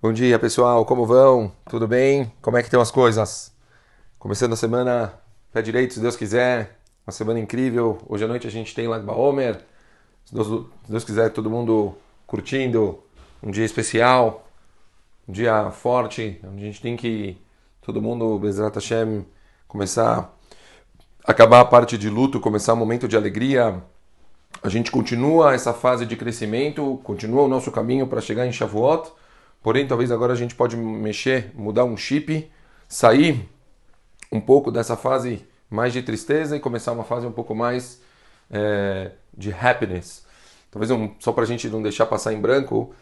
Bom dia, pessoal. Como vão? Tudo bem? Como é que estão as coisas? Começando a semana pé direito, se Deus quiser. Uma semana incrível. Hoje à noite a gente tem Lag Baomer. Se Deus, se Deus quiser, todo mundo curtindo. Um dia especial. Um dia forte. A gente tem que, todo mundo, Bezrat Hashem, começar acabar a parte de luto, começar um momento de alegria. A gente continua essa fase de crescimento, continua o nosso caminho para chegar em Shavuot. Porém, talvez agora a gente pode mexer, mudar um chip, sair um pouco dessa fase mais de tristeza e começar uma fase um pouco mais é, de happiness. Talvez um, só para a gente não deixar passar em branco,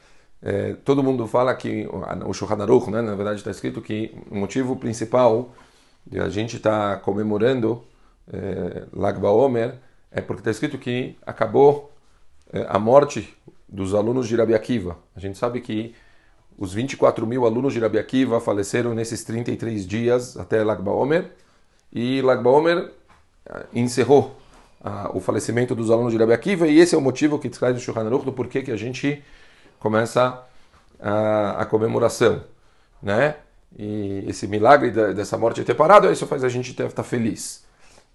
é, todo mundo fala que o Shulchan Aruch, né, na verdade está escrito que o motivo principal de a gente estar tá comemorando é, BaOmer é porque está escrito que acabou é, a morte dos alunos de Rabi Akiva. A gente sabe que os 24 mil alunos de Rabi Akiva faleceram nesses 33 dias até Lag BaOmer e Lag BaOmer eh, encerrou ah, o falecimento dos alunos de Rabi Akiva e esse é o motivo que traz o Shulchan Aruch do porquê que a gente começa a, a comemoração, né? E esse milagre da, dessa morte ter parado, isso faz a gente estar tá feliz.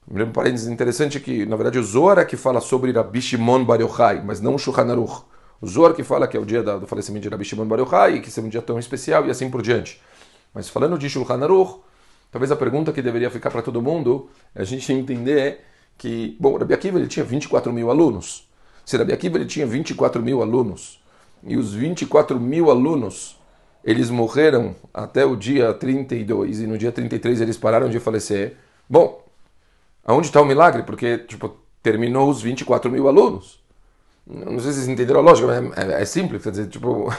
Um parênteses interessante que, na verdade, o Zohar é que fala sobre Rabi Shimon Bar Yochai, mas não o Shulchan Aruch. O Zohar que fala que é o dia do falecimento de Rabi Shimon Bar que é um dia tão especial e assim por diante. Mas falando de Shulchan Aruch, talvez a pergunta que deveria ficar para todo mundo é a gente entender que, bom, Rabi Akiva ele tinha 24 mil alunos. Se Rabi Akiva ele tinha 24 mil alunos, e os 24 mil alunos, eles morreram até o dia 32, e no dia 33 eles pararam de falecer, bom, aonde está o milagre? Porque, tipo, terminou os 24 mil alunos. Não sei se vocês entenderam a lógica, mas é, é, é simples, quer dizer, tipo,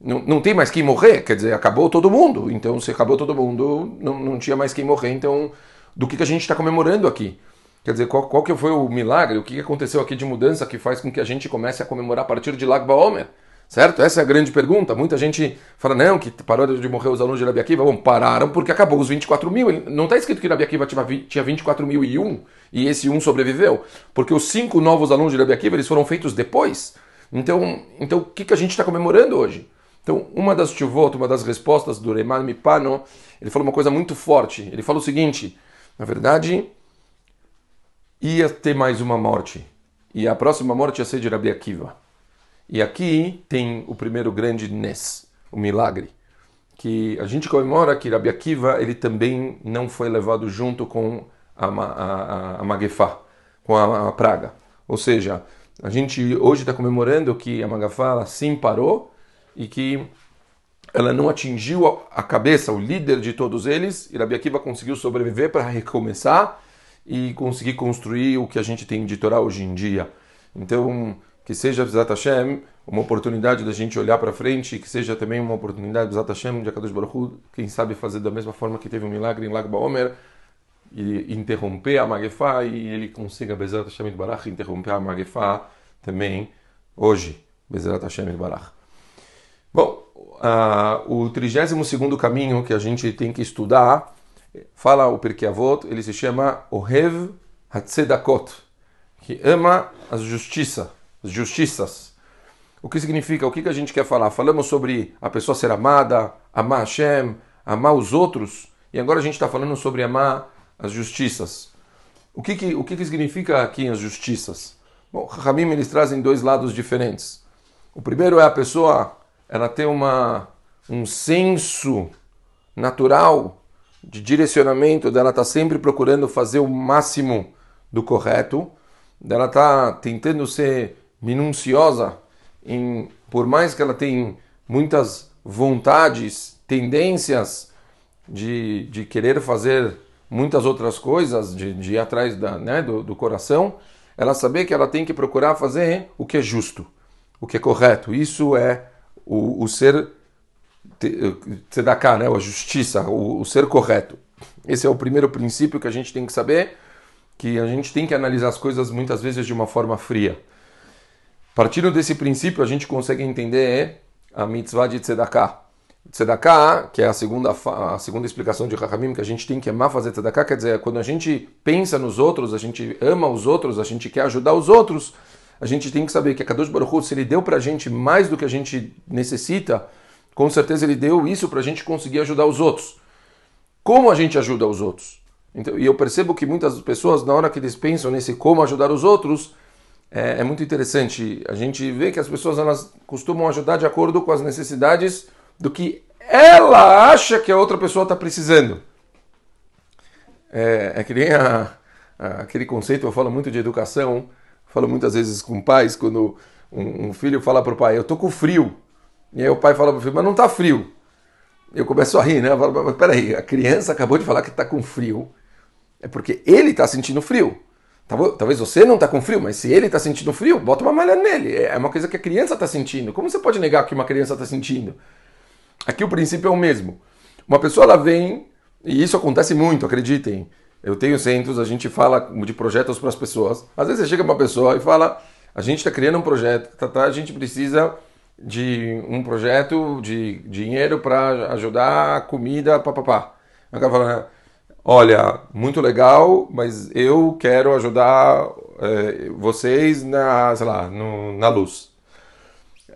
não, não tem mais quem morrer, quer dizer, acabou todo mundo. Então, se acabou todo mundo, não, não tinha mais quem morrer. Então, do que, que a gente está comemorando aqui? Quer dizer, qual, qual que foi o milagre, o que, que aconteceu aqui de mudança que faz com que a gente comece a comemorar a partir de Lag Baomer? Certo? Essa é a grande pergunta. Muita gente fala, não, que parou de morrer os alunos de Rabi Akiva. Bom, pararam porque acabou os 24 mil. Não está escrito que Rabi Akiva tinha 24 mil e um e esse um sobreviveu. Porque os cinco novos alunos de Rabi Akiva eles foram feitos depois. Então, então o que, que a gente está comemorando hoje? Então, uma das chuvot, uma das respostas do Reman Mipano, ele falou uma coisa muito forte. Ele falou o seguinte, na verdade, ia ter mais uma morte. E a próxima morte ia ser de Rabi Akiva. E aqui tem o primeiro grande Nes, o milagre, que a gente comemora que Rabi Akiva ele também não foi levado junto com a, a, a Magefá, com a, a, praga. Ou seja, a gente hoje está comemorando que a Magefá sim parou e que ela não atingiu a cabeça, o líder de todos eles, e Rabi Akiva conseguiu sobreviver para recomeçar e conseguir construir o que a gente tem de Torá hoje em dia. Então, que seja Bezat Hashem uma oportunidade da gente olhar para frente, que seja também uma oportunidade Bezat Hashem de Akadosh Baruch Hu, quem sabe fazer da mesma forma que teve um milagre em Lag Baomer, e interromper a Magefá e ele consiga Bezat Hashem Barach interromper a Magefá também hoje, Bezat Hashem Barach. Bom, uh, o 32 caminho que a gente tem que estudar, fala o Pirkei Avot, ele se chama Ohev Hatzedakot, que ama a justiça justiças. O que significa? O que, a gente quer falar? Falamos sobre a pessoa ser amada, amar Hashem, amar os outros, e agora a gente está falando sobre amar as justiças. O que, que, o que, que significa aqui as justiças? Bom, Ramim eles trazem dois lados diferentes. O primeiro é a pessoa ela ter uma, um senso natural de direcionamento, dela estar tá sempre procurando fazer o máximo do correto, dela estar tá tentando ser minuciosa, em, por mais que ela tenha muitas vontades, tendências de, de querer fazer muitas outras coisas, de, de ir atrás da, né, do, do coração, ela saber que ela tem que procurar fazer o que é justo, o que é correto. Isso é o, o ser tzedakah, né, a justiça, o, o ser correto. Esse é o primeiro princípio que a gente tem que saber, que a gente tem que analisar as coisas muitas vezes de uma forma fria. Partindo desse princípio, a gente consegue entender a mitzvah de tzedakah. Tzedakah, que é a segunda, a segunda explicação de Rahamim, que a gente tem que amar fazer tzedakah, quer dizer, quando a gente pensa nos outros, a gente ama os outros, a gente quer ajudar os outros, a gente tem que saber que a Kadosh Baruch Hu, se ele deu para a gente mais do que a gente necessita, com certeza ele deu isso para a gente conseguir ajudar os outros. Como a gente ajuda os outros? Então, e eu percebo que muitas pessoas, na hora que eles pensam nesse como ajudar os outros, é, é muito interessante. A gente vê que as pessoas elas costumam ajudar de acordo com as necessidades do que ela acha que a outra pessoa está precisando. É, é que nem a, a, aquele conceito, eu falo muito de educação, falo muitas vezes com pais, quando um, um filho fala para o pai, eu tô com frio. E aí o pai fala para o filho, mas não tá frio. Eu começo a rir, né? Eu falo, mas peraí, a criança acabou de falar que está com frio. É porque ele está sentindo frio. Talvez você não está com frio, mas se ele está sentindo frio, bota uma malha nele. É uma coisa que a criança está sentindo. Como você pode negar que uma criança está sentindo? Aqui o princípio é o mesmo. Uma pessoa ela vem, e isso acontece muito, acreditem. Eu tenho centros, a gente fala de projetos para as pessoas. Às vezes chega uma pessoa e fala: a gente está criando um projeto, tá, tá, a gente precisa de um projeto de dinheiro para ajudar a comida, papapá. O cara fala: olha, muito legal, mas eu quero ajudar é, vocês na, sei lá, no, na luz.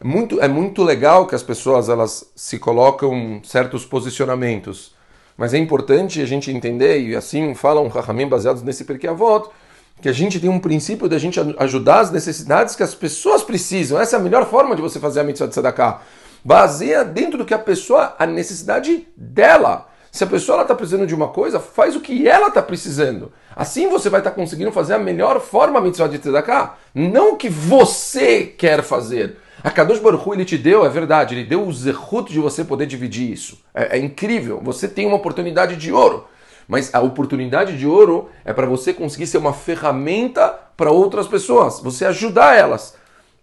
Muito, é muito legal que as pessoas elas se colocam certos posicionamentos, mas é importante a gente entender, e assim falam Rahamim baseados nesse a voto que a gente tem um princípio da gente ajudar as necessidades que as pessoas precisam. Essa é a melhor forma de você fazer a mitzvah de tzedakah. Baseia dentro do que a pessoa, a necessidade dela. Se a pessoa está precisando de uma coisa, faz o que ela está precisando. Assim você vai estar tá conseguindo fazer a melhor forma mitzvah de tzedakah. Não o que você quer fazer. A Kadosh Baruch Hu, ele te deu, é verdade, ele deu o zehut de você poder dividir isso. É, é incrível. Você tem uma oportunidade de ouro. Mas a oportunidade de ouro é para você conseguir ser uma ferramenta para outras pessoas, você ajudar elas.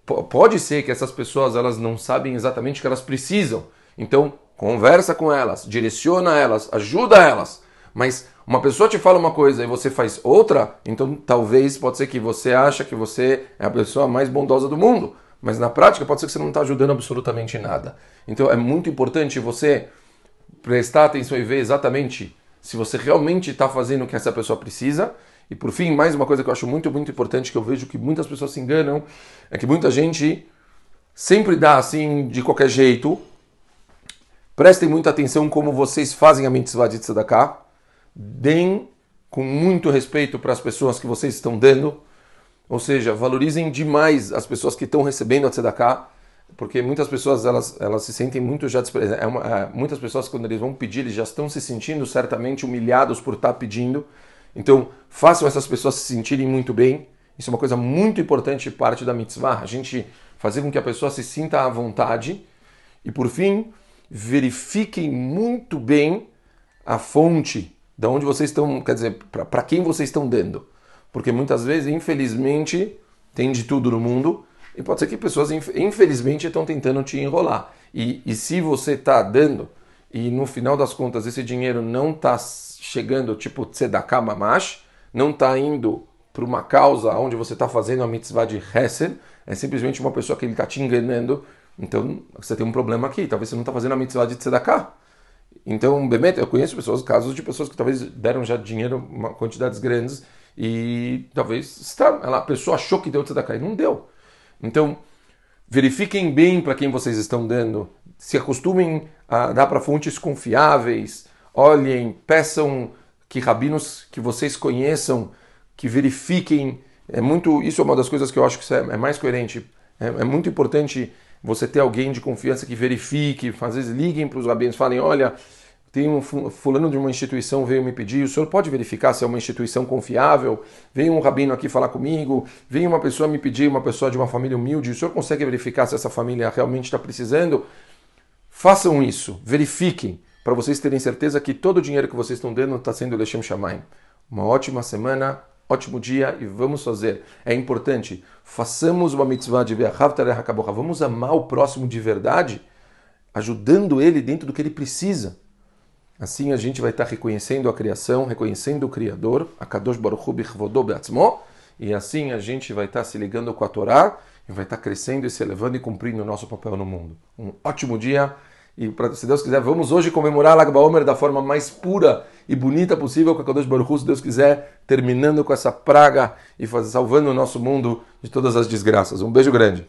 P pode ser que essas pessoas elas não sabem exatamente o que elas precisam. Então, conversa com elas, direciona elas, ajuda elas. Mas uma pessoa te fala uma coisa e você faz outra, então talvez pode ser que você acha que você é a pessoa mais bondosa do mundo, mas na prática pode ser que você não está ajudando absolutamente nada. Então é muito importante você prestar atenção e ver exatamente se você realmente está fazendo o que essa pessoa precisa. E por fim, mais uma coisa que eu acho muito, muito importante, que eu vejo que muitas pessoas se enganam, é que muita gente sempre dá assim de qualquer jeito, Prestem muita atenção como vocês fazem a mitzvah de tzedakah. Deem com muito respeito para as pessoas que vocês estão dando. Ou seja, valorizem demais as pessoas que estão recebendo a tzedakah. Porque muitas pessoas elas, elas se sentem muito já desprezadas. É é, muitas pessoas, quando eles vão pedir, eles já estão se sentindo certamente humilhados por estar pedindo. Então, façam essas pessoas se sentirem muito bem. Isso é uma coisa muito importante, parte da mitzvah. A gente fazer com que a pessoa se sinta à vontade. E por fim, verifiquem muito bem a fonte de onde vocês estão, quer dizer, para quem vocês estão dando. Porque muitas vezes, infelizmente, tem de tudo no mundo e pode ser que pessoas, infelizmente, estão tentando te enrolar. E, e se você está dando e no final das contas esse dinheiro não está chegando, tipo tzedakah mamash, não está indo para uma causa onde você está fazendo a mitzvah de Hesed, é simplesmente uma pessoa que ele está te enganando então, você tem um problema aqui. Talvez você não está fazendo a mitzvah de tzedakah. Então, Bemet, eu conheço pessoas, casos de pessoas que talvez deram já dinheiro, uma, quantidades grandes, e talvez está, ela, a pessoa achou que deu tzedakah e não deu. Então, verifiquem bem para quem vocês estão dando, se acostumem a dar para fontes confiáveis, olhem, peçam que rabinos que vocês conheçam, que verifiquem. É muito, isso é uma das coisas que eu acho que é, é mais coerente. É, é muito importante você ter alguém de confiança que verifique, às vezes liguem para os rabinos, falem, olha, tem um fulano de uma instituição veio me pedir, o senhor pode verificar se é uma instituição confiável? Veio um rabino aqui falar comigo, veio uma pessoa me pedir, uma pessoa de uma família humilde, o senhor consegue verificar se essa família realmente está precisando? Façam isso, verifiquem, para vocês terem certeza que todo o dinheiro que vocês estão dando está sendo Lechem Shamayim. Uma ótima semana, ótimo dia e vamos fazer. É importante, façamos uma mitzvah de Vamos amar o próximo de verdade, ajudando ele dentro do que ele precisa. Assim a gente vai estar reconhecendo a criação, reconhecendo o Criador, a Kadosh Baruch e assim a gente vai estar se ligando com a Torá e vai estar crescendo e se elevando e cumprindo o nosso papel no mundo. Um ótimo dia e pra, se Deus quiser, vamos hoje comemorar Lag BaOmer da forma mais pura e bonita possível com a Kadosh Baruch Hu, se Deus quiser, terminando com essa praga e faz, salvando o nosso mundo de todas as desgraças. Um beijo grande.